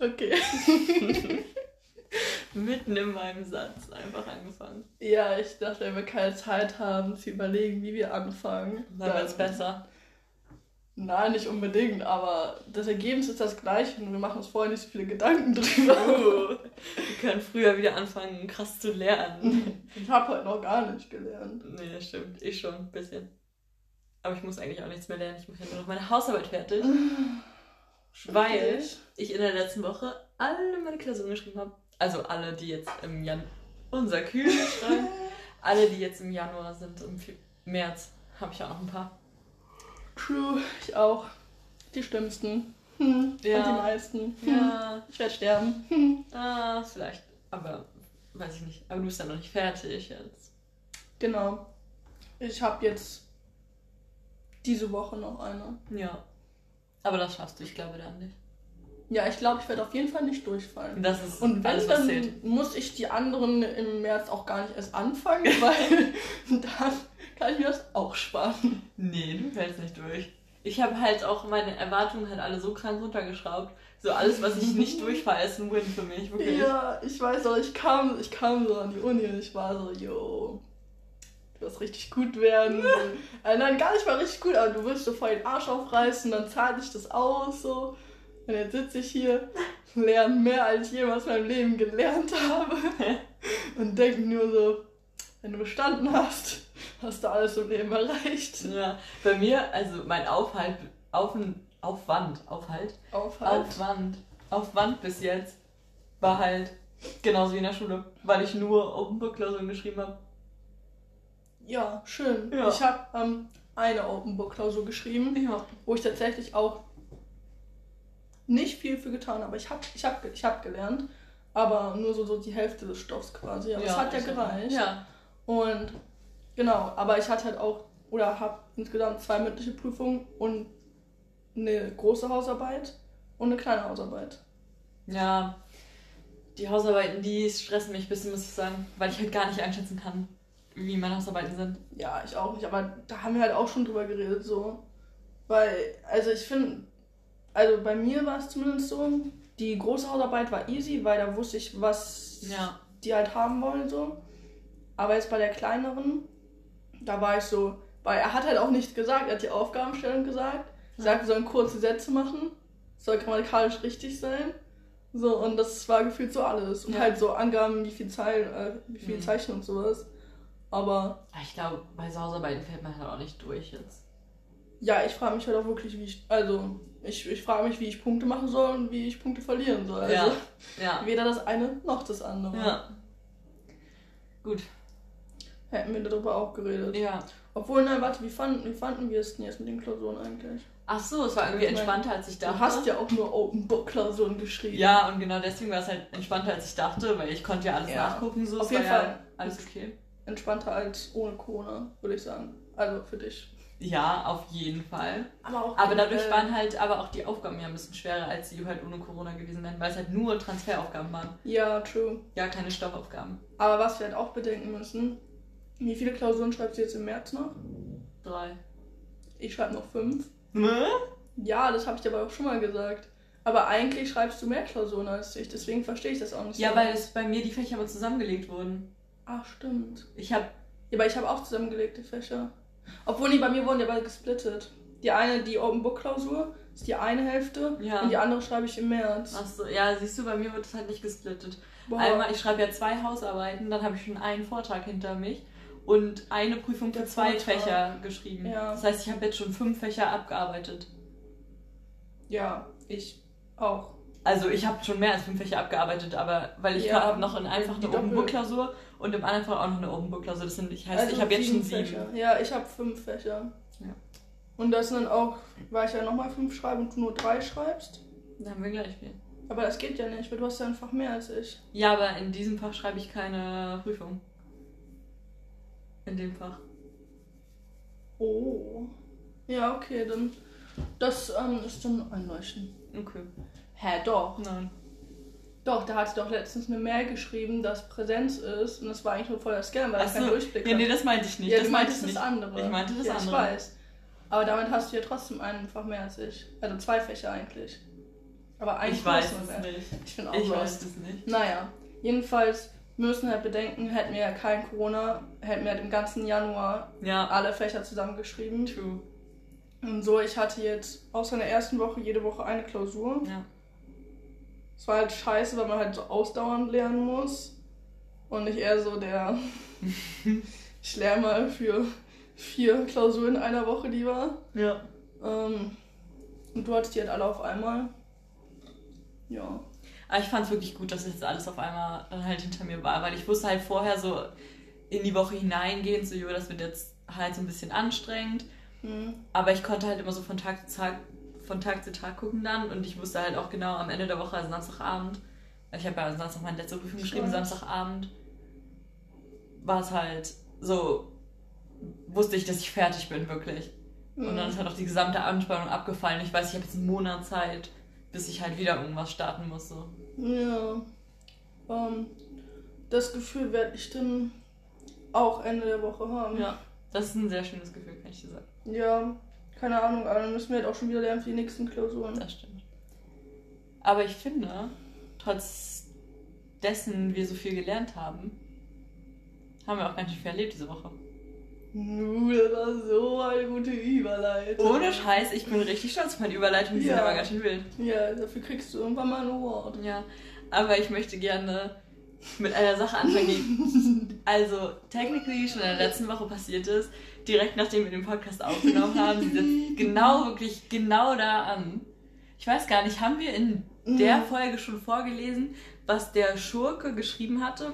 Okay. Mitten in meinem Satz einfach angefangen. Ja, ich dachte, wenn wir keine Zeit haben, zu überlegen, wie wir anfangen. Dann wird's besser. Nein, nicht unbedingt, aber das Ergebnis ist das gleiche und wir machen uns vorher nicht so viele Gedanken drüber. Oh, wir können früher wieder anfangen, krass zu lernen. Ich habe heute noch gar nicht gelernt. Nee, stimmt. Ich schon, ein bisschen. Aber ich muss eigentlich auch nichts mehr lernen. Ich mache ja nur noch meine Hausarbeit fertig. weil ich in der letzten Woche alle meine Klausuren geschrieben habe. Also alle, die jetzt im Januar. Unser Kühl schreiben. alle, die jetzt im Januar sind, im März, habe ich auch noch ein paar. True, ich auch. Die schlimmsten. Hm, Ja. Und die meisten. Hm. Ja. Ich werde sterben. Hm. Ah, vielleicht. Aber weiß ich nicht. Aber du bist ja noch nicht fertig jetzt. Genau. Ich habe jetzt diese Woche noch eine. Ja. Aber das schaffst du, ich glaube dann nicht. Ja, ich glaube, ich werde auf jeden Fall nicht durchfallen. Das ist Und wenn, alles, dann zählt. muss ich die anderen im März auch gar nicht erst anfangen, weil dann kann ich mir das auch sparen. Nee, du fällst nicht durch. Ich habe halt auch meine Erwartungen halt alle so krank runtergeschraubt. So alles, was ich nicht durchfahre, ist ein Win für mich, wirklich. Ja, ich weiß auch, ich kam, ich kam so an die Uni und ich war so, yo, wirst richtig gut werden. äh, nein, gar nicht mal richtig gut, aber du wirst so voll den Arsch aufreißen, dann zahle ich das aus, so. Und jetzt sitze ich hier, lerne mehr, als ich jemals in meinem Leben gelernt habe. und denke nur so, wenn du bestanden hast, hast du alles im Leben erreicht. Ja, bei mir, also mein Aufhalt, auf, Aufwand, Aufhalt, Aufhalt. Aufwand, Aufwand bis jetzt war halt genauso wie in der Schule, weil ich nur Open Book Klausuren geschrieben habe. Ja, schön. Ja. Ich habe ähm, eine Open Book Klausur geschrieben. Ja. wo ich tatsächlich auch nicht viel für getan habe. Ich habe ich hab, ich hab gelernt, aber nur so, so die Hälfte des Stoffs quasi. Aber es hat ja gereicht. Ja. Und genau, aber ich hatte halt auch, oder habe insgesamt zwei mündliche Prüfungen und eine große Hausarbeit und eine kleine Hausarbeit. Ja, die Hausarbeiten, die stressen mich ein bisschen, muss ich sagen, weil ich halt gar nicht einschätzen kann, wie meine Hausarbeiten sind. Ja, ich auch nicht, aber da haben wir halt auch schon drüber geredet, so. Weil, also ich finde, also bei mir war es zumindest so, die große Hausarbeit war easy, weil da wusste ich, was Ja. die halt haben wollen, so. Aber jetzt bei der kleineren, da war ich so, weil er hat halt auch nichts gesagt, er hat die Aufgabenstellung gesagt, Ja. sagt, wir sollen kurze Sätze machen, soll grammatikalisch richtig sein. So, und das war gefühlt so alles. Und Ja. halt so Angaben, wie viel Zeilen, äh, wie viel Mhm. Zeichen und sowas. Aber Ich glaube, bei so Hausarbeiten fällt man halt auch nicht durch jetzt. ja, ich frage mich halt auch wirklich, wie ich, also ich, ich frage mich, wie ich Punkte machen soll und wie ich Punkte verlieren soll. Also Ja. Ja. weder das eine noch das andere. Ja. Gut. Hätten wir darüber auch geredet. Ja. Obwohl, nein, warte, wie fanden, wie fanden wir es denn jetzt mit den Klausuren eigentlich? Ach so, es war irgendwie Ich entspannter, als ich dachte. Du hast ja auch nur Open Book Klausuren geschrieben. Ja, und genau deswegen war es halt entspannter, als ich dachte, weil ich konnte ja alles Ja. nachgucken. So, Auf jeden Fall. Ja alles okay. Entspannter als ohne Corona, würde ich sagen. Also für dich. Ja, auf jeden Fall. Aber auch Aber dadurch waren halt aber auch die Aufgaben ja ein bisschen schwerer, als sie halt ohne Corona gewesen wären, weil es halt nur Transferaufgaben waren. Ja, true. Ja, keine Stoffaufgaben. Aber was wir halt auch bedenken müssen, wie viele Klausuren schreibst du jetzt im März noch? Drei. Ich schreibe noch fünf. Ne? Ja, das habe ich dir aber auch schon mal gesagt. Aber eigentlich schreibst du mehr Klausuren als ich, deswegen verstehe ich das auch nicht Ja, so. weil es bei mir die Fächer aber zusammengelegt wurden. Ach, stimmt. Ich habe aber ich habe auch zusammengelegte Fächer. Obwohl, nee, bei mir wurden die aber gesplittet. Die eine, die Open Book Klausur, ist die eine Hälfte Ja. und die andere schreibe ich im März. Ach so, ja, siehst du, bei mir wird es halt nicht gesplittet. Boah. Einmal, ich schreibe ja zwei Hausarbeiten, dann habe ich schon einen Vortrag hinter mich und eine Prüfung für Der zwei Vortrag. Fächer geschrieben. Ja. Das heißt, ich habe jetzt schon fünf Fächer abgearbeitet. Ja, ich auch. Also ich habe schon mehr als fünf Fächer abgearbeitet, aber weil ich Ja, habe noch in einfach die eine Open Doppel- Book Klausur und im anderen Fall auch noch eine Open Book Klausur. Das sind, ich heißt, Also ich habe jetzt schon sieben. Fächer. Ja, ich habe fünf Fächer. Ja. Und das sind dann auch, weil ich ja nochmal fünf schreibe und du nur drei schreibst. Dann haben wir gleich viel. Aber das geht ja nicht, weil du hast ja einfach mehr als ich. Ja, aber in diesem Fach schreibe ich keine Prüfung. In dem Fach. Oh. Ja, okay, dann. Das ähm, ist dann einleuchten. Okay. Hä, doch. Nein. Doch, da hat sie doch letztens eine Mail geschrieben, dass Präsenz ist. Und das war eigentlich nur voll der Scam, weil Ach ich keinen so. Durchblick Ja, nee, das meinte ich nicht. Ja, das du meinte meintest ich das andere. Ich meinte das ja, andere. Ich weiß. Aber damit hast du ja trotzdem einfach mehr als ich. Also zwei Fächer eigentlich. Aber eigentlich Ich weiß es nicht. Ich bin auch Ich lost. weiß es nicht. Naja, jedenfalls müssen halt bedenken, hätten wir ja kein Corona, hätten wir halt im ganzen Januar Ja, alle Fächer zusammengeschrieben. true. Und so, ich hatte jetzt außer in der ersten Woche jede Woche eine Klausur. Ja. Es war halt scheiße, weil man halt so ausdauernd lernen muss. Und nicht eher so der, ich lerne mal für vier Klausuren in einer Woche lieber. Ja. Ähm, und du hattest die halt alle auf einmal. Ja. Aber ich fand es wirklich gut, dass jetzt alles auf einmal dann halt hinter mir war, weil ich wusste halt vorher so in die Woche hineingehen, so, jo, das wird jetzt halt so ein bisschen anstrengend. Hm. Aber ich konnte halt immer so von Tag zu Tag, von Tag zu Tag gucken dann und ich wusste halt auch genau am Ende der Woche, also Samstagabend, ich habe ja Samstag meine letzte Prüfung geschrieben, Stimmt. Samstagabend war es halt so, wusste ich, dass ich fertig bin, wirklich. Und dann ist halt auch die gesamte Anspannung abgefallen. Ich weiß, ich habe jetzt einen Monat Zeit, bis ich halt wieder irgendwas starten muss. So. Ja. Ähm, das Gefühl werde ich dann auch Ende der Woche haben. Ja, das ist ein sehr schönes Gefühl, kann ich dir sagen. Ja, keine Ahnung, aber dann müssen wir halt auch schon wieder lernen für die nächsten Klausuren. Das stimmt. Aber ich finde, trotz dessen wir so viel gelernt haben, haben wir auch ganz schön viel erlebt diese Woche. Nu, das war so eine gute Überleitung. Ohne Scheiß, ich bin richtig stolz auf meine Überleitung, die sind Ja. aber ganz schön wild. Ja, dafür kriegst du irgendwann mal ein Award. Ja, aber ich möchte gerne mit einer Sache anfangen, die also technically schon in der letzten Woche passiert ist, direkt nachdem wir den Podcast aufgenommen haben. Sie setzt genau, wirklich genau da an. Ich weiß gar nicht, haben wir in der Mhm. Folge schon vorgelesen, was der Schurke geschrieben hatte?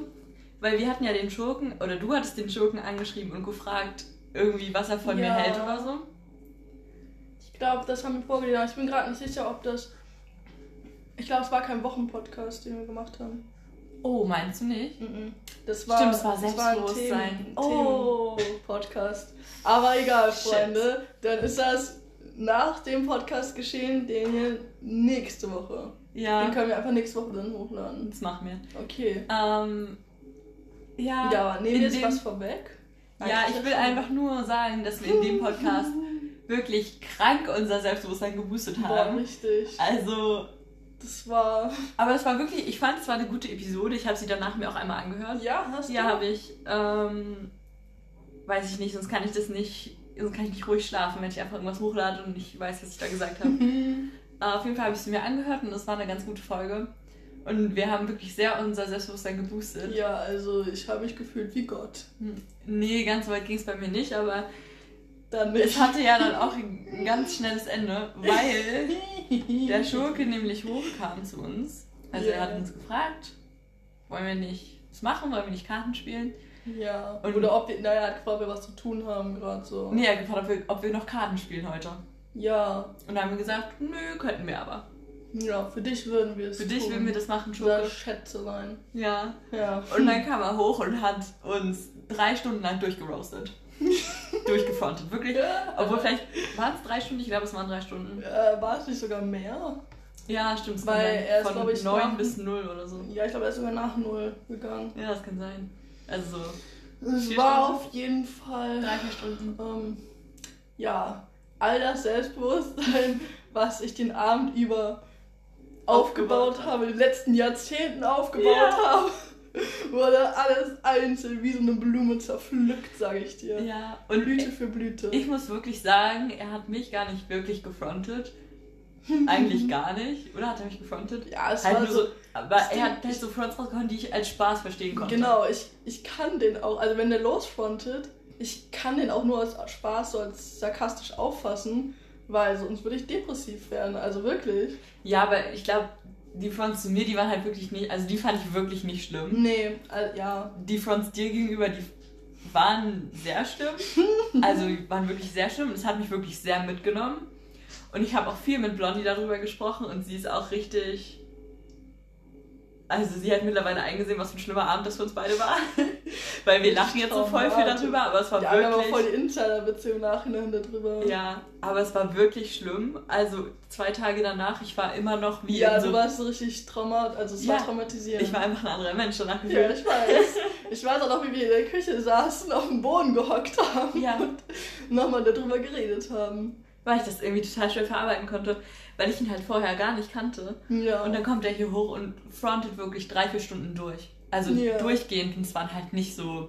Weil wir hatten ja den Schurken, oder du hattest den Schurken angeschrieben und gefragt, irgendwie, was er von mir Ja. hält oder so. Ich glaube, das haben wir vorgelesen. Ich bin gerade nicht sicher, ob das. Ich glaube, es war kein Wochenpodcast, den wir gemacht haben. Oh, meinst du nicht? Mhm. Das war, Stimmt, es war das ein Selbstbewusstsein. Themen- Oh. Themen-Podcast. Aber egal, Shit. Freunde. Dann ist das nach dem Podcast geschehen, den hier nächste Woche. Den Ja, können wir einfach nächste Woche dann hochladen. das machen wir. Okay. Ähm, ja, Ja, aber nehmen wir jetzt was vorweg? Ja, ich will einfach nur sagen, dass wir in dem Podcast wirklich krank unser Selbstbewusstsein geboostet Boah, haben. richtig. Also, Das war. aber es war wirklich, ich fand es war eine gute Episode. Ich habe sie danach mir auch einmal angehört. Ja, hast Ja, du? habe ich. Ähm, weiß ich nicht, sonst kann ich das nicht, sonst kann ich nicht ruhig schlafen, wenn ich einfach irgendwas hochlade und ich weiß, was ich da gesagt habe. Äh, auf jeden Fall habe ich sie mir angehört und das war eine ganz gute Folge. Und wir haben wirklich sehr unser Selbstbewusstsein geboostet. Ja, also ich habe mich gefühlt wie Gott. Hm, Nee, ganz so weit ging es bei mir nicht, aber Dann es hatte ja dann auch ein ganz schnelles Ende, weil der Schurke nämlich hochkam zu uns. Also er Ja. hat uns gefragt, wollen wir nicht was machen, wollen wir nicht Karten spielen? Ja. Und- Oder ob wir, naja, er hat gefragt, ob wir was zu tun haben gerade so. Nee, er hat gefragt, ob wir, ob wir noch Karten spielen heute. Ja. Und dann haben wir gesagt, nö, könnten wir aber. Ja, für dich würden wir es Für dich tun. würden wir das machen, Schurke. Schurke. Schätzelein. Ja. Ja. Und dann kam er hoch und hat uns drei Stunden lang durchgeroastet. Durchgefrontet, wirklich. Obwohl vielleicht waren es drei Stunden, ich glaube es waren drei Stunden. Äh, war es nicht sogar mehr? Ja, stimmt. Weil er ist, Von glaub ich, neun nach- bis null oder so. Ja, ich glaube, er ist sogar nach Null gegangen. Ja, das kann sein. Also so Es war Stunden? auf jeden Fall. drei, vier Stunden. Ähm, ja, all das Selbstbewusstsein, was ich den Abend über aufgebaut, Aufgebaut habe, in den letzten Jahrzehnten aufgebaut Ja. habe, wurde alles einzeln wie so eine Blume zerpflückt, sage ich dir. Ja, und Blüte für Blüte. ich muss wirklich sagen, er hat mich gar nicht wirklich gefrontet. Eigentlich gar nicht. Oder hat er mich gefrontet? ja, es Halt war nur so. aber er hat halt ist- so Fronts rausgehauen, die ich als Spaß verstehen konnte. Genau, ich, ich kann den auch, also wenn der losfrontet, ich kann den auch nur als Spaß, so als sarkastisch auffassen, weil sonst würde ich depressiv werden, also wirklich. Ja, aber ich glaube, die Fronts zu mir, die waren halt wirklich nicht, also die fand ich wirklich nicht schlimm. Nee, äh, ja. Die Fronts dir gegenüber, die waren sehr schlimm. Also die waren wirklich sehr schlimm und es hat mich wirklich sehr mitgenommen. Und ich habe auch viel mit Blondie darüber gesprochen und sie ist auch richtig. Also sie hat mittlerweile eingesehen, was für ein schlimmer Abend das für uns beide war. Weil wir lachen jetzt so voll viel darüber, aber es war Ja, wir haben voll wirklich. die Insider-Witze im Nachhinein darüber. Ja, aber es war wirklich schlimm. Also zwei Tage danach, ich war immer noch wie Ja, in du so. warst so richtig traumat, also es Ja, war traumatisierend. Ich war einfach ein anderer Mensch danach ja, gefühlt. ich weiß. Ich weiß auch noch, wie wir in der Küche saßen, auf dem Boden gehockt haben Ja. und nochmal darüber geredet haben. weil ich das irgendwie total schwer verarbeiten konnte. weil ich ihn halt vorher gar nicht kannte. Ja. Und dann kommt er hier hoch und frontet wirklich drei, vier Stunden durch. Also Ja. durchgehend und es waren halt nicht so,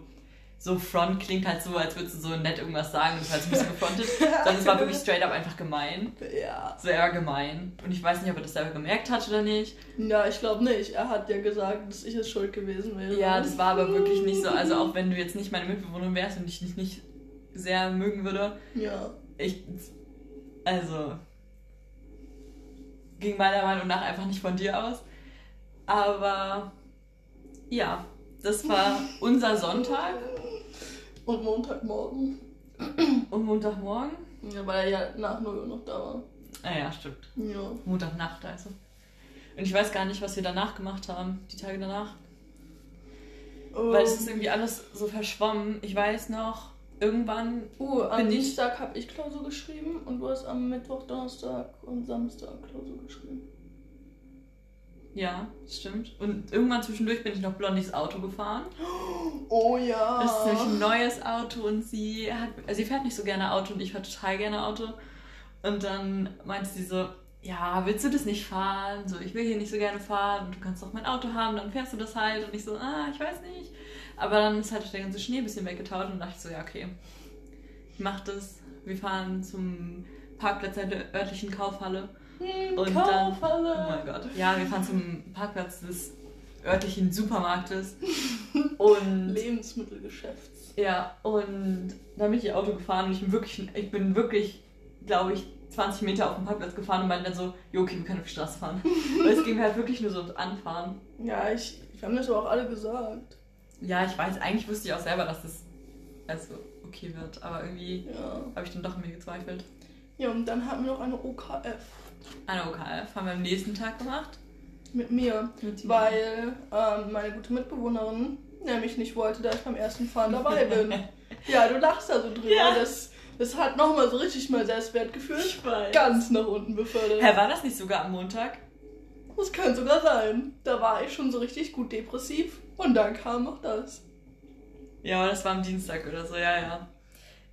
so Front klingt halt so, als würdest du so nett irgendwas sagen und halt so ein bisschen gefrontet, sondern es war wirklich straight up einfach gemein. ja. So eher gemein. Und ich weiß nicht, ob er das selber gemerkt hat oder nicht. Ja, ich glaube nicht. Er hat ja gesagt, dass ich es schuld gewesen wäre. Ja, das war aber wirklich nicht so. Also auch wenn du jetzt nicht meine Mitbewohnerin wärst und ich dich nicht sehr mögen würde, Ja. ich. Also. Ging meiner Meinung nach einfach nicht von dir aus. Aber. Ja, das war unser Sonntag Und Montagmorgen. und Montagmorgen. Ja, weil er ja nach 0 Uhr noch da war. Ah ja, stimmt. Ja. Montagnacht also. Und ich weiß gar nicht, was wir danach gemacht haben, die Tage danach. Weil es ist irgendwie alles so verschwommen. Ich weiß noch, irgendwann. Uh, am Dienstag habe ich Klausur geschrieben und du hast am Mittwoch, Donnerstag und Samstag Klausur geschrieben. Ja, stimmt. Und irgendwann zwischendurch bin ich noch Blondies Auto gefahren. Oh ja. Das ist nämlich ein neues Auto und sie hat, also sie fährt nicht so gerne Auto und ich fahre total gerne Auto. Und dann meinte sie so, ja, willst du das nicht fahren? So, ich will hier nicht so gerne fahren und du kannst doch mein Auto haben, dann fährst du das halt. Und ich so, ah, ich weiß nicht. Aber dann ist halt der ganze Schnee ein bisschen weggetaut und dachte ich so, ja, okay, ich mach das. Wir fahren zum Parkplatz der örtlichen Kaufhalle. Hm, Und dann, oh mein Gott. Ja, wir fahren zum Parkplatz des örtlichen Supermarktes. Und Lebensmittelgeschäfts. ja, und dann bin ich ihr Auto gefahren und ich bin wirklich, ich bin wirklich, glaube ich, 20 Meter auf dem Parkplatz gefahren und meinte dann so, jo, okay, wir können auf die Straße fahren. Weil es ging mir halt wirklich nur so ums Anfahren. Ja, ich, wir haben das aber auch alle gesagt. Ja, ich weiß, eigentlich wusste ich auch selber, dass das also okay wird, aber irgendwie Ja. habe ich dann doch an mir gezweifelt. Ja, und dann hatten wir noch eine OKF Eine OKF haben wir am nächsten Tag gemacht. mit mir, Mit weil ähm, meine gute Mitbewohnerin nämlich nicht wollte, dass ich beim ersten Fahren dabei bin. ja, du lachst da so drüber. Ja. Das, das hat nochmal so richtig mein Selbstwertgefühl ganz nach unten befördert. Hä, war das nicht sogar am Montag? Das kann sogar sein. Da war ich schon so richtig gut depressiv und dann kam noch das. Ja, aber das war am Dienstag oder so, ja, ja.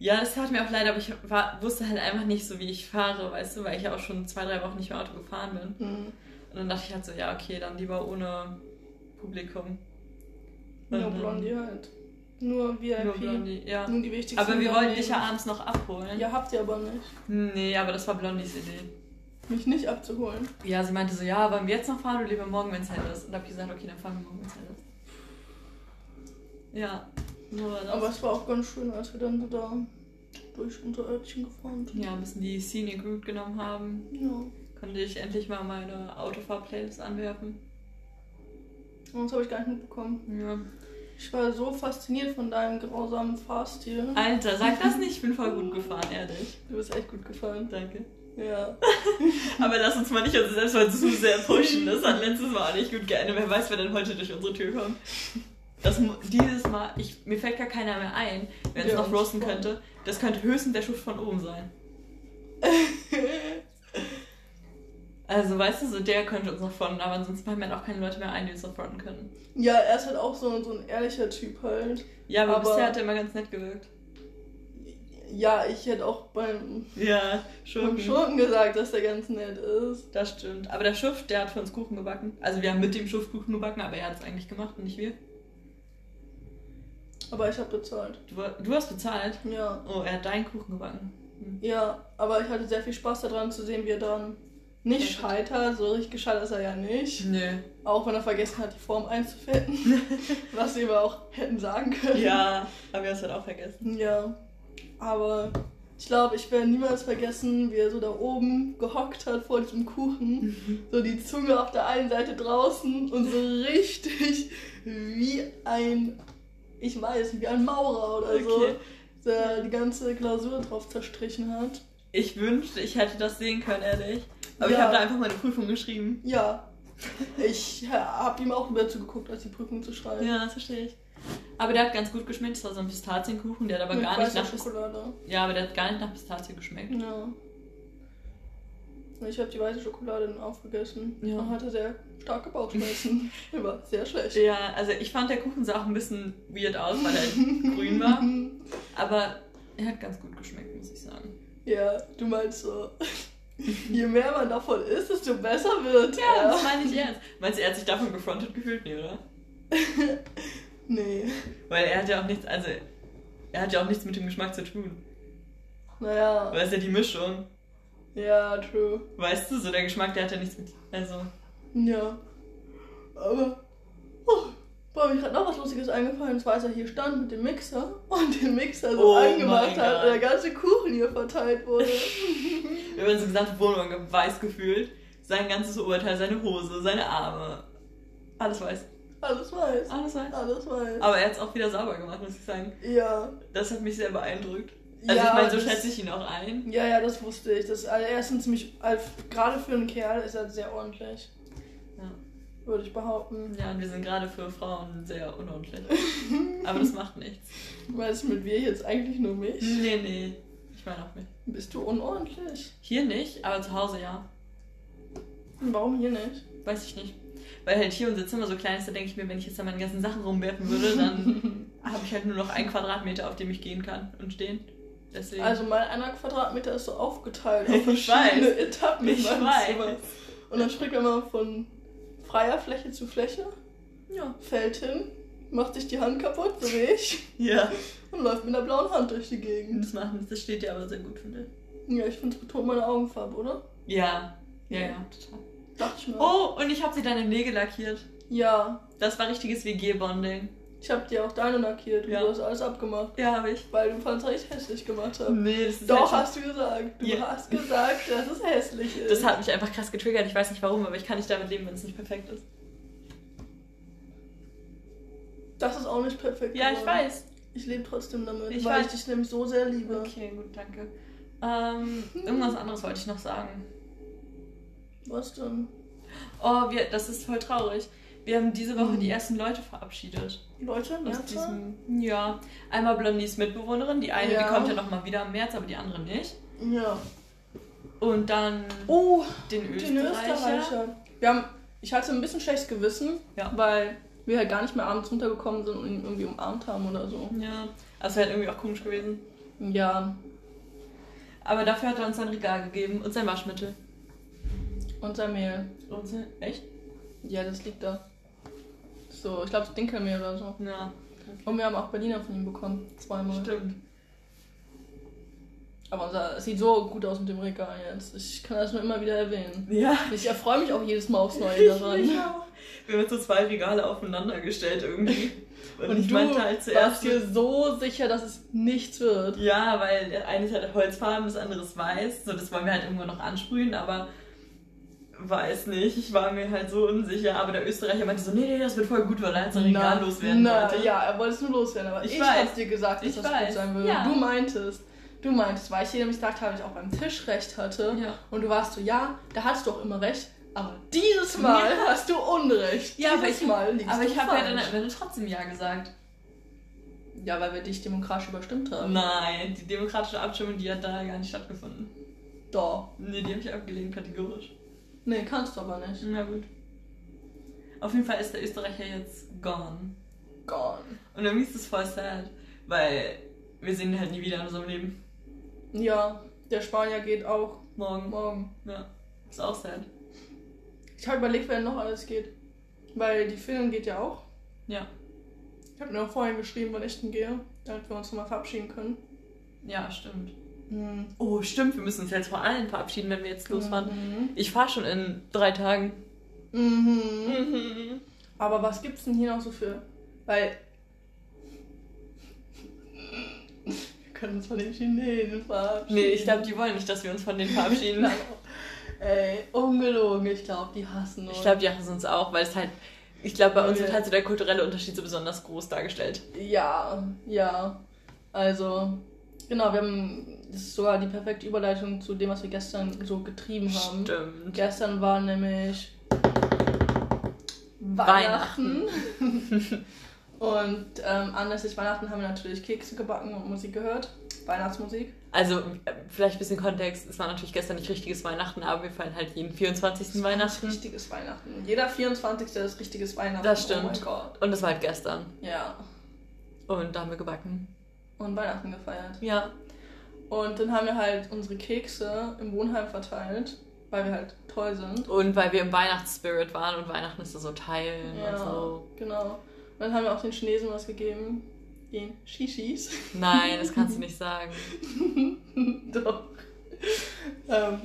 Ja, das tat mir auch leid, aber ich war, wusste halt einfach nicht so, wie ich fahre, weißt du, weil ich ja auch schon zwei, drei Wochen nicht mehr Auto gefahren bin. Hm. Und dann dachte ich halt so, ja, okay, dann lieber ohne Publikum. Nur Und dann- Blondie halt. Nur VIP. Nur Blondie, ja. Nur die wichtigsten. Aber wir wollten dich ja abends noch abholen. Ja, habt ihr aber nicht. Nee, aber das war Blondies Idee. Mich nicht abzuholen. Ja, sie meinte so, ja, wollen wir jetzt noch fahren oder lieber morgen, wenn es hell ist? Und hab ich gesagt, okay, dann fahren wir morgen, wenn es hell ist. Ja, das. Aber es war auch ganz schön, als wir dann so da durch unser Örtchen gefahren sind. ja, ein bisschen die Scenic Route genommen haben. Ja. Konnte ich endlich mal meine Autofahr-Playlist anwerfen. Und das habe ich gar nicht mitbekommen. Ja. Ich war so fasziniert von deinem grausamen Fahrstil. Alter, sag das nicht, ich bin voll gut gefahren, ehrlich. Du bist echt gut gefallen. Danke. Ja. Aber lass uns mal nicht uns selbst mal zu sehr pushen. Das hat letztes Mal auch nicht gut geendet. Wer weiß, wer denn heute durch unsere Tür kommt. Das, dieses Mal, ich, mir fällt gar keiner mehr ein, wer es Ja, noch roasten könnte. Das könnte höchstens der Schuft von oben sein. Also, weißt du, so der könnte uns noch fronten, aber ansonsten fallen mir auch keine Leute mehr ein, die uns noch fronten können. ja, er ist halt auch so, so ein ehrlicher Typ halt. Ja, aber, Aber- bisher hat er immer ganz nett gewirkt. Ja, ich hätte auch beim, Ja, beim Schurken gesagt, dass der ganz nett ist. Das stimmt. Aber der Schuft, der hat für uns Kuchen gebacken. Also wir haben mit dem Schuft Kuchen gebacken, aber er hat es eigentlich gemacht und nicht wir. Aber ich habe bezahlt. Du, du hast bezahlt. Ja. Oh, er hat deinen Kuchen gebacken. Hm. Ja, aber ich hatte sehr viel Spaß daran zu sehen, wie er dann nicht scheitert. So richtig gescheitert ist er ja nicht. Nö. Auch wenn er vergessen hat, die Form einzufetten. was wir aber auch hätten sagen können. Ja, aber wir haben es halt auch vergessen. Ja. Aber ich glaube, ich werde niemals vergessen, wie er so da oben gehockt hat vor diesem Kuchen. So die Zunge auf der einen Seite draußen und so richtig wie ein, ich weiß, wie ein Maurer oder so, Okay. der die ganze Klausur drauf zerstrichen hat. Ich wünschte, ich hätte das sehen können, ehrlich. Aber ich Ja. habe da einfach meine Prüfung geschrieben. Ja. Ich habe ihm auch wieder zugeguckt, als die Prüfung zu schreiben. Ja, das verstehe ich. Aber der hat ganz gut geschmeckt. Das war so ein Pistazienkuchen, der hat aber Mit gar nicht nach Schokolade. Ja, aber der hat gar nicht nach Pistazie geschmeckt. Ja. Ich habe die weiße Schokolade dann aufgegessen Ja. und hatte sehr starke Bauchschmerzen. War sehr schlecht. Ja, also ich fand der Kuchen sah auch ein bisschen weird aus, weil er grün war. Aber er hat ganz gut geschmeckt, muss ich sagen. Ja, du meinst so Je mehr man davon isst, desto besser wird Ja, er. das meine ich ernst. Meinst du, er hat sich davon gefrontet gefühlt? Nee, oder? Nee. Weil er hat ja auch nichts, also er hat ja auch nichts mit dem Geschmack zu tun. Naja. Weil es ja die Mischung. Ja, true. Weißt du, so der Geschmack, der hat ja nichts mit. Also. Ja. Aber. Oh, boah, mir gerade noch was Lustiges eingefallen. Und zwar, als er hier stand mit dem Mixer und den Mixer so Oh angemacht hat und der ganze Kuchen hier verteilt wurde. Wir haben unsere gesamte Wohnung weiß gefühlt. Sein ganzes Oberteil, seine Hose, seine Arme. Alles weiß. Alles weiß. Alles weiß. Alles weiß. Aber er hat es auch wieder sauber gemacht, muss ich sagen. Ja. Das hat mich sehr beeindruckt. Also ja, ich meine, so schätze ich ihn auch ein. Ja, ja, das wusste ich. Das, also er ist ein ziemlich, also, gerade für einen Kerl ist er sehr ordentlich. Ja. Würde ich behaupten. Ja, und wir sind gerade für Frauen sehr unordentlich. Aber das macht nichts. Weißt du, mit wir jetzt eigentlich nur mich? Nee, nee. Ich meine auch mich. Bist du unordentlich? Hier nicht, aber zu Hause ja. Warum hier nicht? Weiß ich nicht. Weil halt hier unser Zimmer so klein ist, da denke ich mir, wenn ich jetzt da meine ganzen Sachen rumwerfen würde, dann habe ich halt nur noch einen Quadratmeter, auf dem ich gehen kann und stehen. Deswegen. Also mein einer Quadratmeter ist so aufgeteilt auf Ich verschiedene weiß. Etappen. Ich weiß. Zimmer. Und dann springt mal von freier Fläche zu Fläche, ja. fällt hin, macht sich die Hand kaputt, so wie ich, Ja. und läuft mit einer blauen Hand durch die Gegend. Das machen, das steht dir aber sehr gut, finde ich. Ja, ich finde es betont meine Augenfarbe, oder? Ja. Ja, ja, total. Dachte ich mir. Oh, und ich habe dir deine Nägel lackiert. Ja, Das war richtiges WG-Bonding. Ich habe dir auch deine lackiert und Ja. du hast alles abgemacht. Ja, habe ich. Weil du fandst, ich hässlich gemacht habe. Nee, das ist Doch, hast du gesagt. Du Ja. hast gesagt, dass es hässlich ist. Das hat mich einfach krass getriggert. Ich weiß nicht warum, aber ich kann nicht damit leben, wenn es nicht perfekt ist. Das ist auch nicht perfekt. Ja, ich weiß. Ich lebe trotzdem damit, Ich weil weiß. ich dich nämlich so sehr liebe. Okay, gut, danke. Ähm, irgendwas anderes wollte ich noch sagen. Was denn? Oh, wir, das ist voll traurig. Wir haben diese Woche die ersten Leute verabschiedet. Leute, Aus März? diesem, ja. Einmal Blondies Mitbewohnerin. Die eine, Ja. die kommt ja nochmal wieder im März, aber die andere nicht. Ja. Und dann Oh, den den Österreicher. Österreicher. Wir haben, ich hatte ein bisschen schlechtes Gewissen, Ja. weil wir halt gar nicht mehr abends runtergekommen sind und ihn irgendwie umarmt haben oder so. Ja, das wäre halt irgendwie auch komisch gewesen. Ja. Aber dafür hat er uns sein Regal gegeben und sein Waschmittel. Und sein Mehl. Und sein, echt? Ja, das liegt da. So, ich glaube Dinkelmehl oder so. Ja, Und wir haben auch Berliner von ihm bekommen. Zweimal. stimmt. Aber unser, es sieht so gut aus mit dem Regal jetzt. Ich kann das nur immer wieder erwähnen. Ja. Ich erfreue mich auch jedes Mal aufs Neue daran. Ich auch. Wir haben so zwei Regale aufeinander gestellt irgendwie. Und, Und ich du meinte halt zuerst. dir so sicher, dass es nichts wird. Ja, weil der eine ist halt Holzfarben, das andere ist weiß. So, das wollen wir halt irgendwann noch ansprühen, aber weiß nicht. Ich war mir halt so unsicher. Aber der Österreicher meinte so, nee, nee, das wird voll gut, weil er halt sein Regal loswerden na, wollte. Ja, er wollte es nur loswerden, aber Ich ich, weiß. hab's dir gesagt, dass Ich das weiß. gut sein würde. Ja. Du meintest, du meintest, weil ich dir nämlich gesagt habe, ich auch beim Tisch recht hatte. Ja. Und du warst so, ja, da hattest du auch immer recht. Aber dieses Mal Ja. hast du Unrecht. Ja, aber dieses ich, Mal liegst aber du ich habe ja dann trotzdem Ja gesagt. Ja, weil wir dich demokratisch überstimmt haben. Nein, die demokratische Abstimmung, die hat da gar nicht stattgefunden. Doch. Nee, die habe ich abgelehnt, kategorisch. Nee, kannst du aber nicht. Na gut. Auf jeden Fall ist der Österreicher jetzt gone. Gone. Und irgendwie ist das voll sad, weil wir sehen ihn halt nie wieder in unserem Leben. Ja, der Spanier geht auch Morgen. morgen. Ja. Ist auch sad. Ich habe überlegt, wer noch alles geht. Weil die Finnin geht ja auch. Ja. Ich habe mir auch vorhin geschrieben, wann ich denn gehe, damit wir uns nochmal verabschieden können. Ja, stimmt. Mhm. Oh, stimmt, wir müssen uns jetzt vor allen verabschieden, wenn wir jetzt losfahren. Mhm. Ich fahre schon in drei Tagen. Mhm. Mhm. Aber was gibt's denn hier noch so für. Weil. Wir können uns von den Chinesen verabschieden. Nee, ich glaube, die wollen nicht, dass wir uns von denen verabschieden. Ey, ungelogen, ich glaube, die hassen uns. Ich glaube, die hassen uns auch, weil es halt. Ich glaube, bei uns wird halt so der kulturelle Unterschied so besonders groß dargestellt. Ja, ja. Also, genau, wir haben. Das ist sogar die perfekte Überleitung zu dem, was wir gestern so getrieben haben. Stimmt. Gestern war nämlich Weihnachten. und ähm, anlässlich Weihnachten haben wir natürlich Kekse gebacken und Musik gehört. Weihnachtsmusik. Also, vielleicht ein bisschen Kontext. Es war natürlich gestern nicht richtiges Weihnachten, aber wir feiern halt jeden 24. Weihnachten. Richtiges Weihnachten. Jeder 24. ist richtiges Weihnachten. Das Oh stimmt. Gott. Und das war halt gestern. Ja. Und da haben wir gebacken. Und Weihnachten gefeiert. Ja. Und dann haben wir halt unsere Kekse im Wohnheim verteilt, weil wir halt toll sind. Und weil wir im Weihnachtsspirit waren und Weihnachten ist so teilen Ja, und so. genau. Und dann haben wir auch den Chinesen was gegeben. Den Shishis. Nein, das kannst du nicht sagen. Doch. ähm,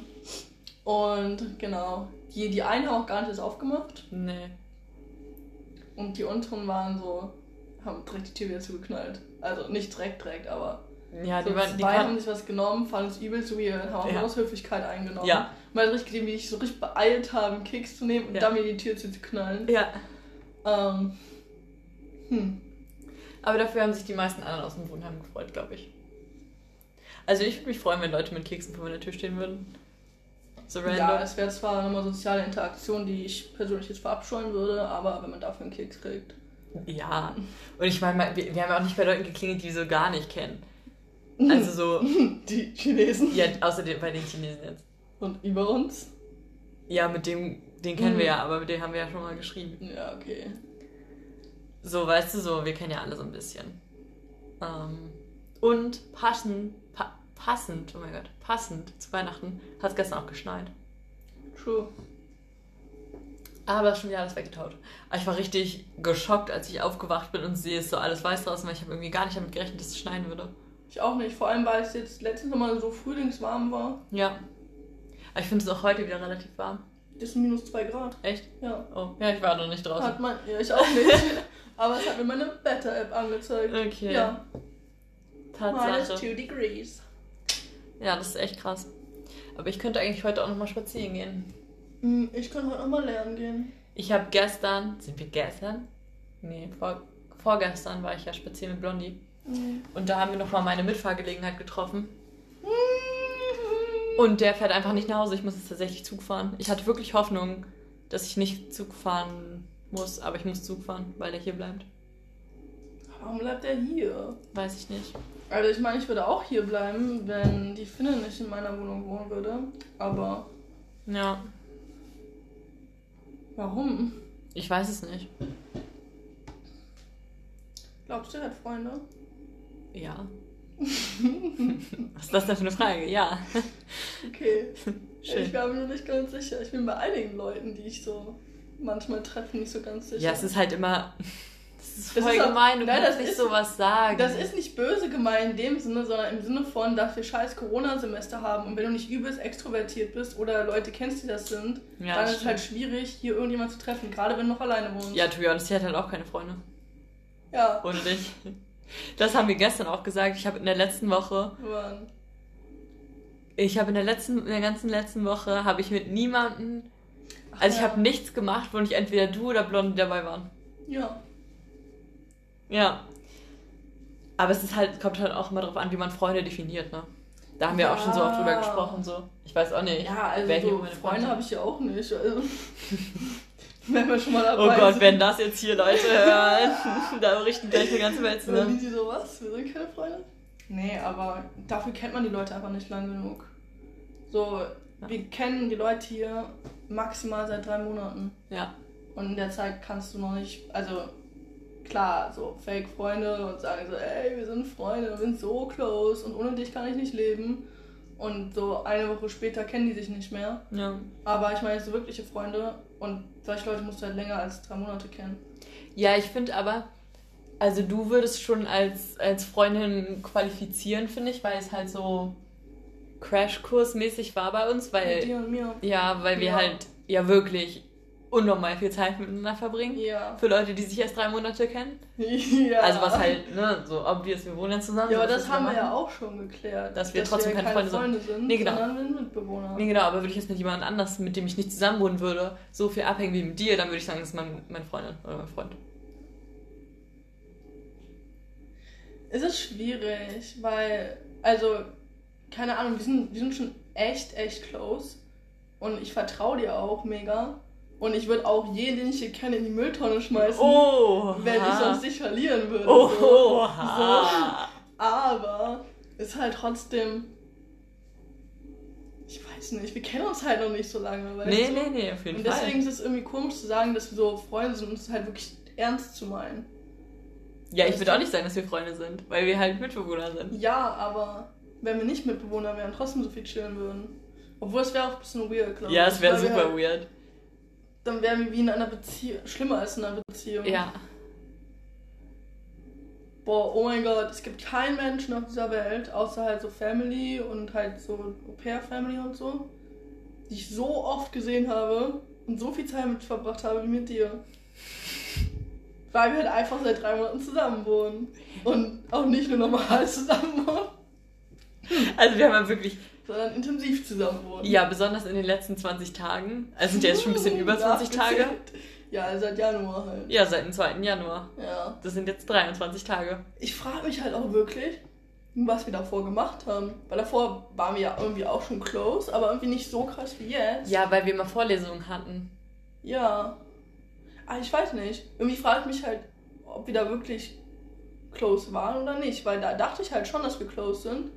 und genau. Die, die einen haben auch gar nicht das aufgemacht. Nee. Und die unteren waren so, haben direkt die Tür wieder zugeknallt. Also nicht direkt, direkt, aber Ja, so die waren. Die zwei haben sich was genommen, fanden es übelst weird, haben auch Ja. Höflichkeit eingenommen. Ja. Mal richtig gesehen, wie ich so richtig beeilt habe, einen Keks zu nehmen und Ja. dann mir die Tür zuzuknallen. ja. Ähm, hm. Aber dafür haben sich die meisten anderen aus dem Wohnheim gefreut, glaube ich. Also ich würde mich freuen, wenn Leute mit Keksen vor meiner Tür stehen würden. So random. Ja, es wäre zwar nochmal soziale Interaktion, die ich persönlich jetzt verabscheuen würde, aber wenn man dafür einen Keks kriegt. Ja. Und ich meine, wir, wir haben ja auch nicht bei Leuten geklingelt, die wir so gar nicht kennen. Also so, Die Chinesen. ja, außer den, bei den Chinesen jetzt. Und über uns? Ja, mit dem, den kennen wir Mhm. ja, aber mit dem haben wir ja schon mal geschrieben. Ja, okay. So, weißt du, so, wir kennen ja alle so ein bisschen. Ähm, und passend, pa passend, oh mein Gott, passend zu Weihnachten hat es gestern auch geschneit. True. Aber schon wieder alles weggetaut. Ich war richtig geschockt, als ich aufgewacht bin und sehe, es ist so alles weiß draußen, weil ich habe irgendwie gar nicht damit gerechnet, dass es schneien würde. Ich auch nicht, vor allem weil es jetzt letztens nochmal so frühlingswarm war. Ja. Aber ich finde es auch heute wieder relativ warm. Das sind minus zwei Grad. Echt? Ja. Oh, ja, ich war noch nicht draußen. Hat man, ja, ich auch nicht. Aber es hat mir meine Wetter-App angezeigt. Okay. Ja. Minus Tatsache. two degrees. Ja, das ist echt krass. Aber ich könnte eigentlich heute auch nochmal spazieren gehen. Hm, Ich kann heute nochmal lernen gehen. Ich habe gestern, sind wir gestern? Nee, vor, vorgestern war ich ja spazieren mit Blondie. Mhm. Und da haben wir nochmal meine Mitfahrgelegenheit getroffen. Und der fährt einfach nicht nach Hause. Ich muss jetzt tatsächlich Zug fahren. Ich hatte wirklich Hoffnung, dass ich nicht Zug fahren muss, aber ich muss Zug fahren, weil der hier bleibt. Warum bleibt er hier? Weiß ich nicht. Also ich meine, ich würde auch hier bleiben, wenn die Finne nicht in meiner Wohnung wohnen würde. Aber Ja, warum? ich weiß es nicht. Glaubst du, er hat Freunde? Ja. Was ist das denn für eine Frage? Ja. Okay. Schön. Ich bin mir nicht ganz sicher. Ich bin bei einigen Leuten, die ich so manchmal treffe, nicht so ganz sicher. Ja, es ist halt immer. Das ist Das voll ist gemein, du Nein, kannst das nicht ist- sowas sagen. Das ist nicht böse gemeint in dem Sinne, sondern im Sinne von, dass wir scheiß Corona-Semester haben und wenn du nicht übelst extrovertiert bist oder Leute kennst, die das sind, ja, dann ist es halt schwierig, hier irgendjemand zu treffen, gerade wenn du noch alleine wohnst. ja, to be honest, sie hat halt auch keine Freunde. Ja. Ohne dich. Das haben wir gestern auch gesagt. Ich habe in der letzten Woche, Mann. ich habe in der letzten, in der ganzen letzten Woche, habe ich mit niemanden, also ich ja. habe nichts gemacht, wo nicht entweder du oder Blondie dabei waren. Ja. Ja. Aber es ist halt, kommt halt auch immer darauf an, wie man Freunde definiert, ne? Da haben wir Ja. auch schon so oft drüber gesprochen, so. Ich weiß auch nicht. Ja, also wer hier so meine Freunde habe ich ja auch nicht. Also. wenn wir schon mal dabei Oh Gott, sind. wenn das jetzt hier Leute hören, da richten gleich eine ganze Welt zusammen. die, die so was? Wir sind keine Freunde? Nee, aber dafür kennt man die Leute einfach nicht lang genug. So, Ja. wir kennen die Leute hier maximal seit drei Monaten. Ja. Und in der Zeit kannst du noch nicht, also klar, so Fake-Freunde und sagen so, ey, wir sind Freunde, wir sind so close und ohne dich kann ich nicht leben. Und so eine Woche später kennen die sich nicht mehr. Ja. Aber ich meine, so wirkliche Freunde und solche Leute musst du halt länger als drei Monate kennen. Ja, ich finde aber, also du würdest schon als, als Freundin qualifizieren, finde ich, weil es halt so Crashkursmäßig war bei uns, Mit weil dir und mir. ja, weil wir Ja. halt ja wirklich unnormal viel Zeit miteinander verbringen. Ja. Für Leute, die sich erst drei Monate kennen. ja. Also was halt, ne, so obvious, wir wohnen ja zusammen. Ja, aber das haben wir ja auch schon geklärt. Dass wir trotzdem keine keine Freunde sind. sind, Nee, genau. sondern wir sind Mitbewohner. Nee, genau, aber würde ich jetzt mit jemand anders, mit dem ich nicht zusammen wohnen würde, so viel abhängen wie mit dir, dann würde ich sagen, das ist mein, meine Freundin oder mein Freund. Es ist schwierig, weil, also, keine Ahnung, wir sind, wir sind schon echt, echt close. Und ich vertraue dir auch mega. Und ich würde auch jeden, den ich hier kenne, in die Mülltonne schmeißen, Oh! wenn ich sonst dich verlieren würde. So. Oha. Aber ist halt trotzdem. Ich weiß nicht, wir kennen uns halt noch nicht so lange. Weißt Nee, du? nee, nee, auf jeden Und Fall. deswegen ist es irgendwie komisch zu sagen, dass wir so Freunde sind und es halt wirklich ernst zu meinen. Ja, ich würde auch nicht sagen, dass wir Freunde sind, weil wir halt Mitbewohner sind. Ja, aber wenn wir nicht Mitbewohner wären, trotzdem so viel chillen würden. Obwohl es wäre auch ein bisschen weird, glaube ich. Ja, es wäre super halt, weird. Dann wären wir wie in einer Beziehung, schlimmer als in einer Beziehung. Ja. Boah, oh mein Gott, es gibt keinen Menschen auf dieser Welt, außer halt so Family und halt so Au-pair-Family und so, die ich so oft gesehen habe und so viel Zeit mit verbracht habe wie mit dir. Weil wir halt einfach seit drei Monaten zusammen wohnen. Und auch nicht nur normal zusammen wohnen, Also wir haben ja wirklich, sondern intensiv zusammen wohnen. ja, besonders in den letzten 20 Tagen, also sind ja jetzt schon ein bisschen über 20 Tage. Ja, seit Januar halt. Ja, seit dem 2. Januar. Ja. Das sind jetzt 23 Tage. Ich frage mich halt auch wirklich, was wir davor gemacht haben. Weil davor waren wir ja irgendwie auch schon close, aber irgendwie nicht so krass wie jetzt. Ja, weil wir mal Vorlesungen hatten. Ja. Aber ich weiß nicht. Irgendwie frage ich mich halt, ob wir da wirklich close waren oder nicht. Weil da dachte ich halt schon, dass wir close sind.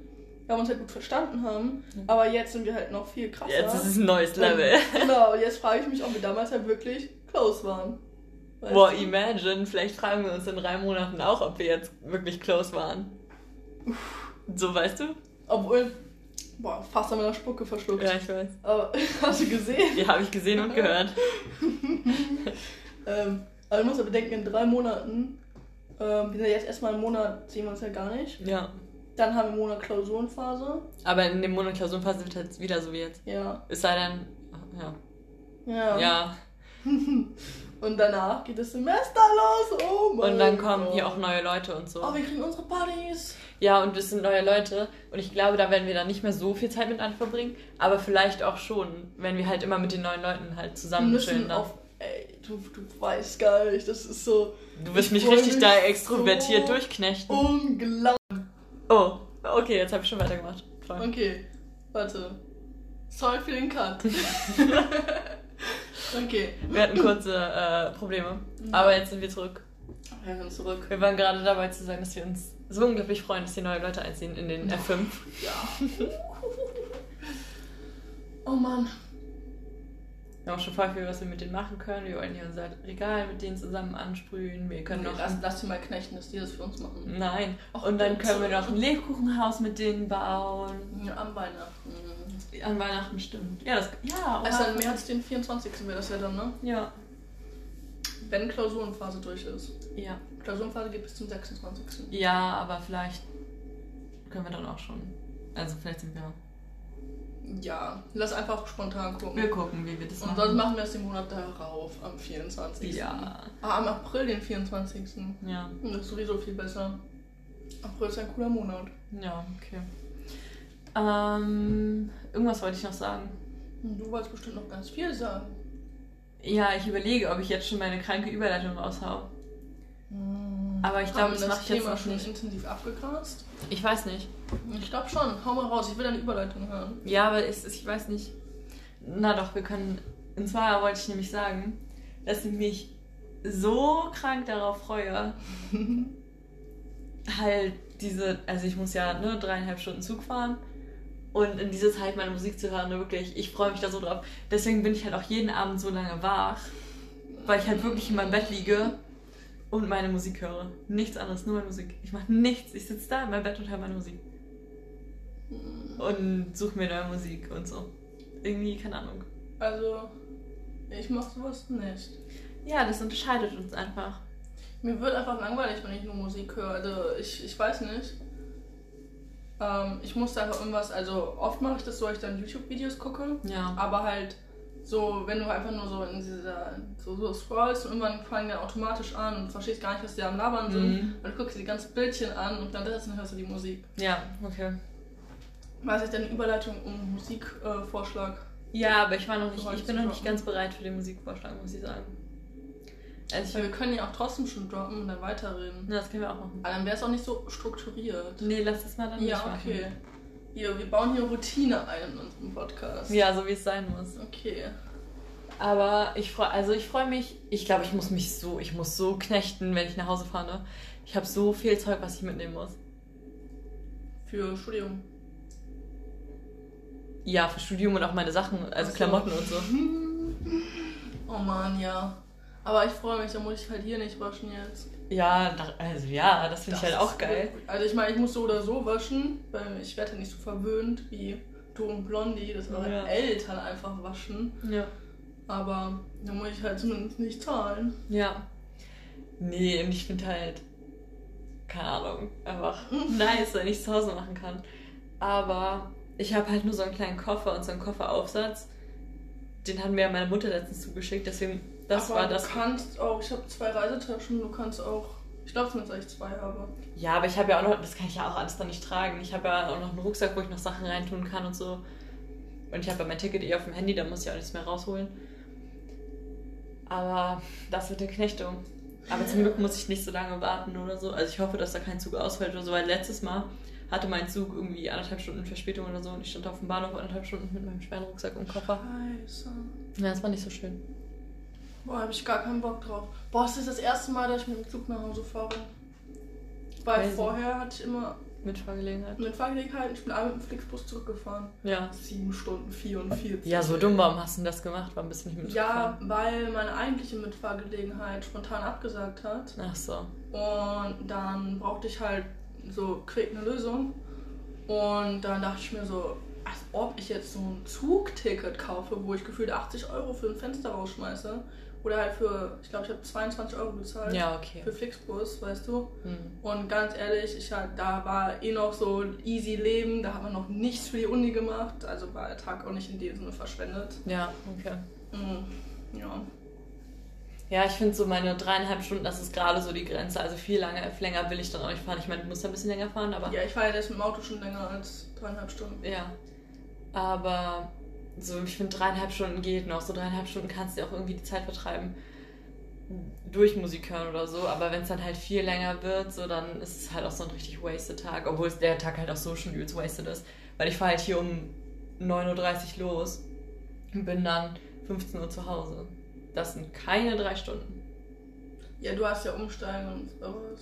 Wir haben uns halt gut verstanden haben. Aber jetzt sind wir halt noch viel krasser. Jetzt ist es ein neues Level. Genau, und jetzt frage ich mich, ob wir damals halt wirklich close waren. Weißt Boah, du? imagine, vielleicht fragen wir uns in drei Monaten auch, ob wir jetzt wirklich close waren. So, weißt du? Obwohl, boah, fast an meiner Spucke verschluckt. Ja, ich weiß. Aber hast du gesehen? Die habe ich gesehen und gehört. Ähm, aber du musst ja bedenken, in drei Monaten, ähm, wir sind ja jetzt erstmal einen Monat, sehen wir uns ja gar nicht. Ja. Dann haben wir einen Monat Klausurenphase. Aber in dem Monat Klausurenphase wird halt wieder so wie jetzt. Ja. Es sei denn, ja. Ja. Ja. Und danach geht das Semester los. Oh mein Und dann kommen Gott. hier auch neue Leute und so. Oh, wir kriegen unsere Partys. Ja, und es sind neue Leute. Und ich glaube, da werden wir dann nicht mehr so viel Zeit miteinander verbringen. Aber vielleicht auch schon, wenn wir halt immer mit den neuen Leuten halt zusammen chillen. auf. Ey, du, du weißt gar nicht, das ist so Du wirst Ich mich richtig mich da extrovertiert so durchknechten. unglaublich. Oh, okay, jetzt habe ich schon weitergemacht. Toll. Okay, warte. Sorry für den Cut. okay. Wir hatten kurze äh, Probleme. Aber jetzt sind wir zurück. Wir sind zurück. Wir waren gerade dabei zu sagen, dass wir uns so unglaublich freuen, dass hier neue Leute einziehen in den F5. Ja. oh Mann. Wir haben auch schon voll viel, was wir mit denen machen können. Wir wollen hier unser Regal mit denen zusammen ansprühen. Wir können noch. lass, lass sie mal knechten, dass die das für uns machen. Nein. Ach, Und dann können wir noch ein Lebkuchenhaus mit denen bauen. Ja, am Weihnachten. An Weihnachten stimmt. Ja, das. Ja, Also oder- im März, den 24. wäre das ja dann, ne? Ja. Wenn Klausurenphase durch ist. Ja. Klausurenphase geht bis zum 26. Ja, aber vielleicht können wir dann auch schon. Also vielleicht sind wir. Ja, lass einfach spontan gucken. Wir gucken, wie wir das Und machen. sonst machen wir es den Monat darauf, am 24. Ja. Ah, am April, den 24. Ja. Das ist sowieso viel besser. April ist ein cooler Monat. Ja, okay. Ähm, irgendwas wollte ich noch sagen. Und Du wolltest bestimmt noch ganz viel sagen. Ja, ich überlege, ob ich jetzt schon meine kranke Überleitung raushau. Aber ich glaube, wir das mache ich jetzt Thema noch schon nicht. intensiv abgegrast? Ich weiß nicht. Ich glaube schon. Hau mal raus, ich will deine Überleitung hören. Ja, aber es ist, ich weiß nicht. Na doch, wir können. Und zwar wollte ich nämlich sagen, dass ich mich so krank darauf freue, halt diese, also ich muss ja ne, dreieinhalb Stunden Zug fahren und in dieser Zeit meine Musik zu hören, wirklich, ich freue mich da so drauf. Deswegen bin ich halt auch jeden Abend so lange wach, weil ich halt wirklich in meinem Bett liege und meine Musik höre. Nichts anderes, nur meine Musik. Ich mache nichts. Ich sitze da in meinem Bett und höre meine Musik. Und suche mir neue Musik und so. Irgendwie, keine Ahnung. Also, ich mach sowas nicht. Ja, das unterscheidet uns einfach. Mir wird einfach langweilig, wenn ich nur Musik höre. Also, ich, ich weiß nicht. Ähm, ich muss einfach irgendwas, also oft mache ich das so, dass ich dann YouTube-Videos gucke. Ja. Aber halt so, wenn du einfach nur so in dieser, so, so scrollst und irgendwann fangen die dann automatisch an und verstehst gar nicht, was die am Labern sind. Mhm. Und du guckst dir die ganzen Bildchen an und dann das hörst du die Musik. Ja, okay. Was ist deine Überleitung um Musikvorschlag? Äh? Ja, aber ich war noch nicht, ich bin noch nicht ganz bereit für den Musikvorschlag, muss ich sagen. Also ich, wir können ja auch trotzdem schon droppen und dann weiterreden. na, das können wir auch machen. Aber dann wäre es auch nicht so strukturiert. Nee, lass das mal dann Ja, nicht machen. okay. Hier, wir bauen hier Routine ein in unserem Podcast. Ja, so wie es sein muss. Okay. Aber ich freue, also ich freue mich. Ich glaube, ich muss mich so, ich muss so knechten, wenn ich nach Hause fahre. ne? Ich habe so viel Zeug, was ich mitnehmen muss. Für Studium. Ja, für Studium und auch meine Sachen, also so. Klamotten und so. Oh Mann, ja. Aber ich freue mich, da muss ich halt hier nicht waschen jetzt. Ja, also ja, das finde ich halt auch geil. Gut. Also ich meine, ich muss so oder so waschen, weil ich werde ja nicht so verwöhnt wie du und Blondie, dass meine Ja. Eltern einfach waschen. Ja. Aber da muss ich halt zumindest nicht zahlen. Ja. Nee, und ich finde halt, keine Ahnung, einfach nice, wenn ich es zu Hause machen kann. Aber ich habe halt nur so einen kleinen Koffer und so einen Kofferaufsatz. Den hat mir meine Mutter letztens zugeschickt, deswegen, das aber war das. Du kannst auch, ich habe zwei Reisetaschen, du kannst auch, ich glaube zumindest, dass ich zwei habe. Ja, aber ich habe ja auch noch, das kann ich ja auch alles dann nicht tragen. Ich habe ja auch noch einen Rucksack, wo ich noch Sachen reintun kann und so. Und ich habe ja mein Ticket eh auf dem Handy, da muss ich auch nichts mehr rausholen. Aber das mit der Knechtung. Aber zum Glück muss ich nicht so lange warten oder so. Also ich hoffe, dass da kein Zug ausfällt oder so, weil letztes Mal hatte mein Zug irgendwie anderthalb Stunden Verspätung oder so und ich stand auf dem Bahnhof anderthalb Stunden mit meinem schweren Rucksack und Koffer. Scheiße. Ja, das war nicht so schön. Boah, habe ich gar keinen Bock drauf. Boah, es ist das erste Mal, dass ich mit dem Zug nach Hause fahre. Weil Crazy. vorher hatte ich immer Mit Fahrgelegenheit. mit Fahrgelegenheit, ich bin einmal mit dem Flixbus zurückgefahren. Ja. 7 Stunden 44. Ja, so dumm, warum hast du denn das gemacht? Warum bist du nicht mit dem Zug Ja, weil meine eigentliche Mitfahrgelegenheit spontan abgesagt hat. Ach so. Und dann brauchte ich halt so quick eine Lösung. Und dann dachte ich mir so, als ob ich jetzt so ein Zugticket kaufe, wo ich gefühlt 80 Euro für ein Fenster rausschmeiße. Oder halt für, ich glaube, ich habe 22 Euro bezahlt Ja, okay. für Flixbus, weißt du. Hm. Und ganz ehrlich, ich halt, da war eh noch so easy Leben, da hat man noch nichts für die Uni gemacht. Also war der Tag auch nicht in dem Sinne verschwendet. Ja, okay. Mhm. Ja. Ja, ich finde so meine dreieinhalb Stunden, das ist gerade so die Grenze. Also viel, lange, länger will ich dann auch nicht fahren. Ich meine, du musst ja ein bisschen länger fahren, aber Ja, ich fahre ja jetzt mit dem Auto schon länger als dreieinhalb Stunden. ja. Aber so, ich finde dreieinhalb Stunden geht noch. So dreieinhalb Stunden kannst du auch irgendwie die Zeit vertreiben durch Musik hören oder so. Aber wenn es dann halt viel länger wird, so dann ist es halt auch so ein richtig wasted Tag. Obwohl es der Tag halt auch so schon übelst wasted ist. Weil ich fahre halt hier um 9.30 Uhr los und bin dann 15 Uhr zu Hause. Das sind keine drei Stunden. Ja, du hast ja Umsteigen und sowas.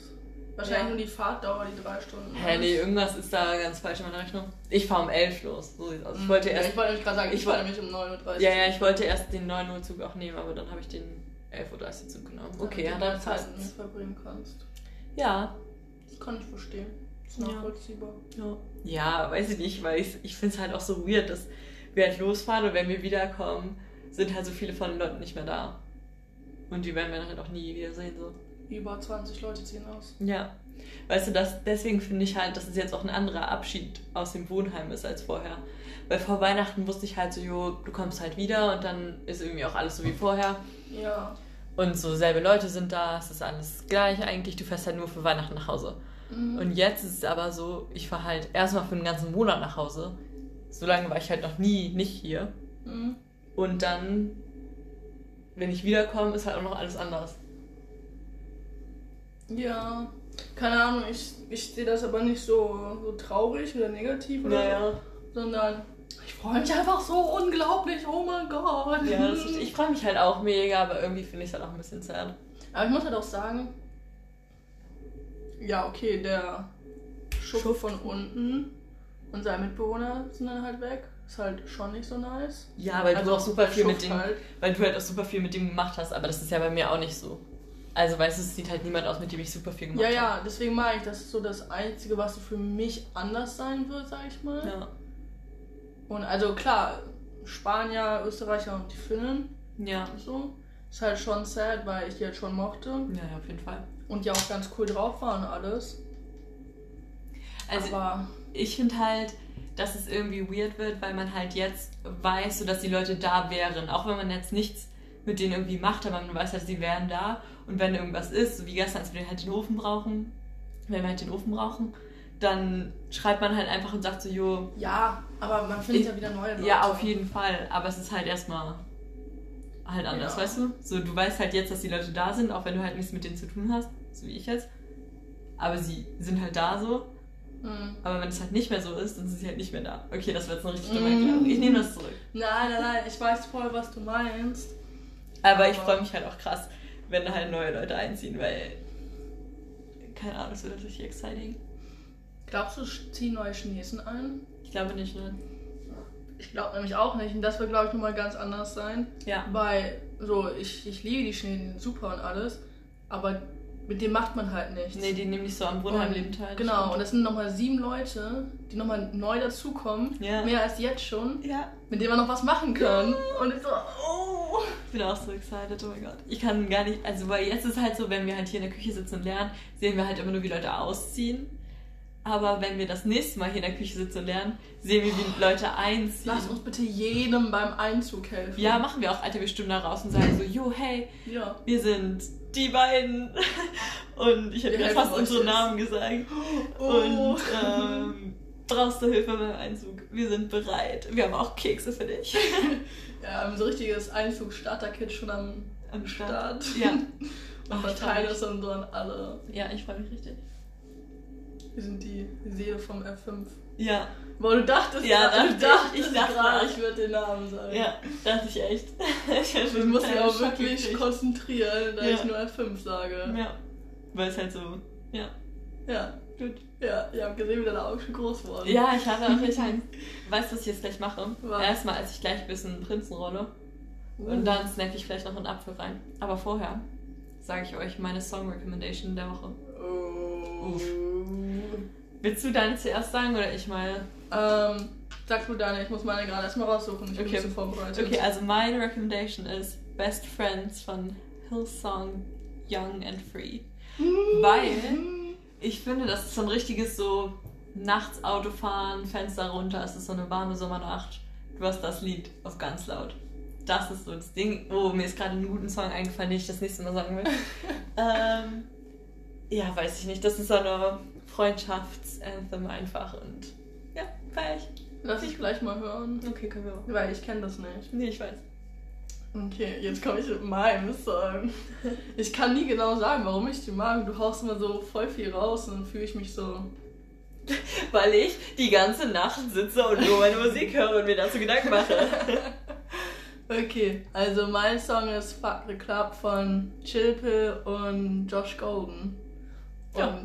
Wahrscheinlich Ja. nur die Fahrtdauer, die drei Stunden. Hä, nee, irgendwas ist da ganz falsch in meiner Rechnung. Ich fahre um 11 los. So sieht's aus. Ich wollte ja, erst. ich wollte nämlich gerade sagen, ich, ich woll- nämlich um 9.30 Ja, ja, ich wollte erst den 9 Uhr Zug auch nehmen, aber dann habe ich den 11.30 Uhr Zug genommen. Okay, ja, ja, dann Zeit passt mir verbringen kannst. Ja. Das kann ich verstehen. Das ist Ja. nachvollziehbar. Ja, ja weiß ich nicht, weil ich, ich finde es halt auch so weird, dass wir halt losfahren und wenn wir wiederkommen, sind halt so viele von den Leuten nicht mehr da. Und die werden wir dann halt auch nie wieder sehen. So. Über 20 Leute ziehen aus. Ja. Weißt du, das, deswegen finde ich halt, dass es jetzt auch ein anderer Abschied aus dem Wohnheim ist als vorher. Weil vor Weihnachten wusste ich halt so, jo, du kommst halt wieder und dann ist irgendwie auch alles so wie vorher. Ja. Und so selbe Leute sind da, es ist alles gleich eigentlich, du fährst halt nur für Weihnachten nach Hause. Mhm. Und jetzt ist es aber so, ich fahre halt erstmal für einen ganzen Monat nach Hause. So lange war ich halt noch nie nicht hier. Mhm. Und dann, wenn ich wiederkomme, ist halt auch noch alles anders. Ja. Keine Ahnung, ich, ich sehe das aber nicht so, so traurig oder negativ oder so, sondern ich freue mich einfach so unglaublich. Oh mein Gott. Ja, ist, ich freue mich halt auch mega, aber irgendwie finde ich es halt auch ein bisschen sad. Aber ich muss halt auch sagen, ja, okay, der Schuft von unten und sein Mitbewohner sind dann halt weg. Ist halt schon nicht so nice. Ja, weil Also du auch super viel mit dem, halt. weil du halt auch super viel mit dem gemacht hast, aber das ist ja bei mir auch nicht so. Also weißt du, es sieht halt niemand aus, mit dem ich super viel gemacht Ja, habe. ja, deswegen meine ich, das ist so das Einzige, was so für mich anders sein wird, sag ich mal. Ja. Und also klar, Spanier, Österreicher und die Finnen, Ja. so, ist halt schon sad, weil ich die halt schon mochte Ja, ja, auf jeden Fall. und die auch ganz cool drauf waren und alles. Also Aber ich finde halt, dass es irgendwie weird wird, weil man halt jetzt weiß, so dass die Leute da wären. Auch wenn man jetzt nichts mit denen irgendwie macht, aber man weiß halt, sie wären da. Und wenn irgendwas ist, so wie gestern, als wir halt den Ofen brauchen, wenn wir halt den Ofen brauchen, dann schreibt man halt einfach und sagt so, jo, ja, aber man findet Ich- ja wieder neue Leute. ja, auf jeden Fall. Aber es ist halt erstmal halt anders, Ja. weißt du? So, du weißt halt jetzt, dass die Leute da sind, auch wenn du halt nichts mit denen zu tun hast, so wie ich jetzt. Aber sie sind halt da so. Mhm. Aber wenn es halt nicht mehr so ist, dann sind sie halt nicht mehr da. Okay, das war jetzt eine richtig dumme Mhm. Erklärung. Ich nehme das zurück. Nein, nein, nein, ich weiß voll, was du meinst. Aber ich Aber- freue mich halt auch krass, wenn da halt neue Leute einziehen, weil. Keine Ahnung, das wird richtig exciting. Glaubst du, es ziehen neue Chinesen ein? Ich glaube nicht, ne? Ich glaube nämlich auch nicht. Und das wird, glaube ich, nochmal ganz anders sein. Ja. Weil so, ich, ich liebe die sind super und alles, aber mit dem macht man halt nichts. Nee, die nehmen nicht so am Brunnenheim-Leben Und- teil. Genau, und das sind nochmal sieben Leute, die nochmal neu dazukommen, Ja. mehr als jetzt schon, Ja. mit denen man noch was machen kann. Und ich so, oh. Ich bin auch so excited, oh mein Gott. Ich kann gar nicht, also weil jetzt ist halt so, wenn wir halt hier in der Küche sitzen und lernen, sehen wir halt immer nur, wie Leute ausziehen. Aber wenn wir das nächste Mal hier in der Küche sitzen und lernen, sehen wir, wie Leute einziehen. Lass uns bitte jedem beim Einzug helfen. Ja, machen wir auch, Alter, wir stimmen da raus und sagen so, jo, hey, Ja. wir sind die beiden. Und ich hätte helfen fast unsere. Namen gesagt. Oh. Und ähm, brauchst du Hilfe beim Einzug? Wir sind bereit. Wir haben auch Kekse für dich. Ja, wir haben so ein richtiges Einzug-Starter-Kit schon am Am Start. Ja. Und Ach, ich verteilen freu das dann so an alle. Ja, ich freue mich richtig. Wir sind die Seele vom F5. Ja, Boah, du dachtest, Ja, du dachte ich. dachtest Ich dachte gerade, ich würde den Namen sagen. ja, dachte ich echt. ich Ich muss mich auch wirklich konzentrieren, da Ja. ich nur F5 sage. Ja, weil es halt so, ja, Ja. gut. Ja, ihr habt gesehen, wie deine Augen schon groß wurden. Ja, ich hatte auch richtig Angst. Weißt du, was ich jetzt gleich mache? Was? Erstmal, als ich gleich ein bisschen Prinzenrolle. Uh. Und dann snack ich vielleicht noch einen Apfel rein. Aber vorher sage ich euch meine Song Recommendation der Woche. Oh. Uff. Willst du deine zuerst sagen oder ich meine? Ähm, sag du deine, ich muss meine gerade erstmal raussuchen. Ich bin Okay. ein bisschen vorbereitet. Okay, also meine Recommendation ist Best Friends von Hillsong Young and Free. Weil ich finde, das ist so ein richtiges so nachts Autofahren, Fenster runter, es ist so eine warme Sommernacht. Du hast das Lied auf ganz laut. Das ist so das Ding. Oh, mir ist gerade ein guten Song eingefallen, den ich das nächste Mal sagen will. ähm, ja, weiß ich nicht. Das ist so eine Freundschaftsanthem einfach und ja, feier ich. Lass ich gleich mal hören. Okay, können wir machen. Weil ich kenne das nicht. Nee, ich weiß. Okay, jetzt komme ich mit meinem Song. Ich kann nie genau sagen, warum ich die mag. Du haust immer so voll viel raus und dann fühle ich mich so. Weil ich die ganze Nacht sitze und nur meine Musik höre und mir dazu Gedanken mache. Okay, also mein Song ist Fuck the Club von Chilpe und Josh Golden. Und Ja.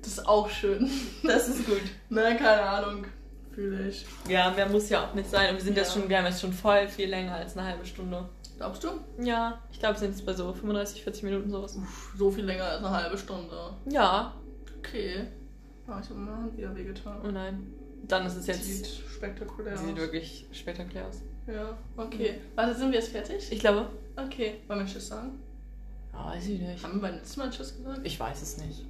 das ist auch schön. Das ist gut. Na, keine Ahnung. Fühle ich. Ja, mehr muss ja auch nicht sein. Und wir sind Ja. jetzt schon, wir haben jetzt schon voll viel länger als eine halbe Stunde. Glaubst du? Ja, ich glaube, wir sind jetzt bei so 35, 40 Minuten sowas. So viel länger als eine halbe Stunde. Ja. Okay. Ah, ich habe meine Hand wieder wehgetan. Oh nein. Dann ist es jetzt. Sieht spektakulär Sieht aus. wirklich spektakulär aus. Ja, okay. Warte, sind wir jetzt fertig? Ich glaube. Okay. Wollen wir Tschüss sagen? Ja, weiß ich nicht. Haben wir beim letzten Mal Tschüss gesagt? Ich weiß es nicht.